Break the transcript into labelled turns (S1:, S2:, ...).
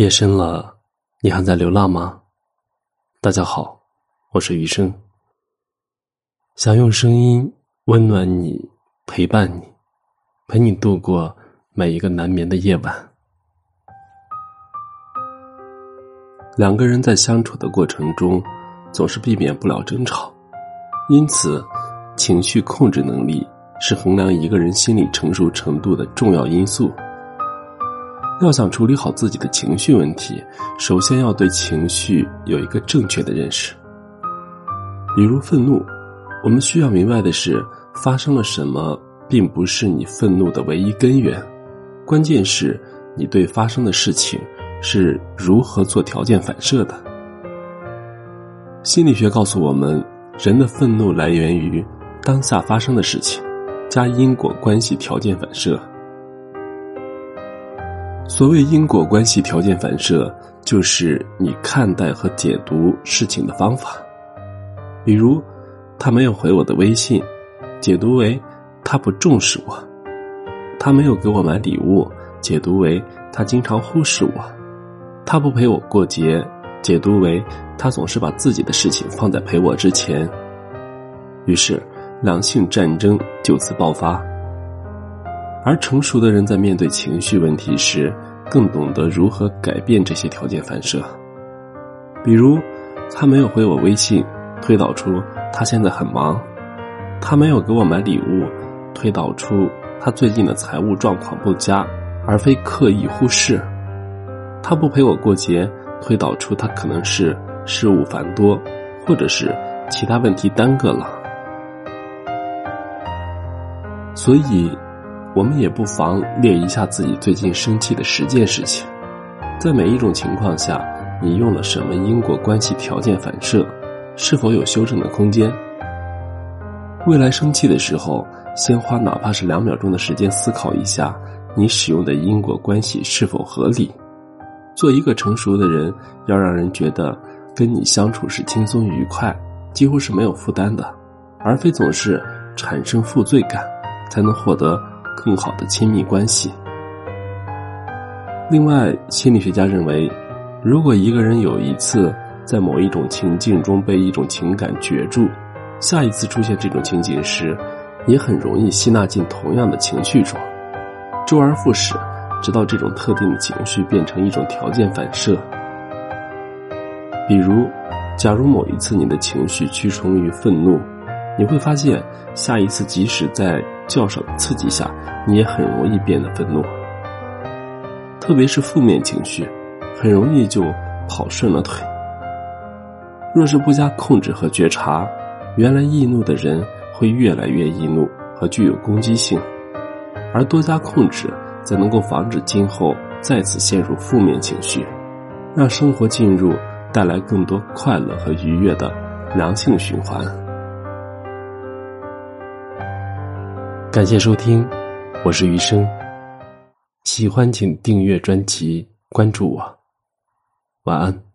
S1: 夜深了，你还在流浪吗？大家好，我是余生。想用声音温暖你，陪伴你，陪你度过每一个难眠的夜晚。两个人在相处的过程中，总是避免不了争吵，因此，情绪控制能力是衡量一个人心理成熟程度的重要因素。要想处理好自己的情绪问题，首先要对情绪有一个正确的认识。比如愤怒，我们需要明白的是，发生了什么并不是你愤怒的唯一根源，关键是你对发生的事情是如何做条件反射的。心理学告诉我们，人的愤怒来源于当下发生的事情，加因果关系条件反射。所谓因果关系条件反射，就是你看待和解读事情的方法。比如，他没有回我的微信，解读为他不重视我；他没有给我买礼物，解读为他经常忽视我；他不陪我过节，解读为他总是把自己的事情放在陪我之前。于是，两性战争就此爆发。而成熟的人在面对情绪问题时，更懂得如何改变这些条件反射。比如，他没有回我微信，推导出他现在很忙；他没有给我买礼物，推导出他最近的财务状况不佳，而非刻意忽视；他不陪我过节，推导出他可能是事务繁多，或者是其他问题耽搁了。所以。我们也不妨列一下自己最近生气的十件事情，在每一种情况下，你用了什么因果关系条件反射，是否有修正的空间？未来生气的时候，先花哪怕是两秒钟的时间思考一下，你使用的因果关系是否合理？做一个成熟的人，要让人觉得跟你相处是轻松愉快，几乎是没有负担的，而非总是产生负罪感，才能获得。更好的亲密关系。另外，心理学家认为，如果一个人有一次在某一种情境中被一种情感攫住，下一次出现这种情景时，也很容易吸纳进同样的情绪中，周而复始，直到这种特定的情绪变成一种条件反射。比如，假如某一次你的情绪屈从于愤怒，你会发现，下一次即使在较少的刺激下，你也很容易变得愤怒，特别是负面情绪，很容易就跑顺了腿。若是不加控制和觉察，原来易怒的人会越来越易怒和具有攻击性，而多加控制，则能够防止今后再次陷入负面情绪，让生活进入带来更多快乐和愉悦的良性循环。感谢收听。我是余生，喜欢请订阅专辑，关注我，晚安。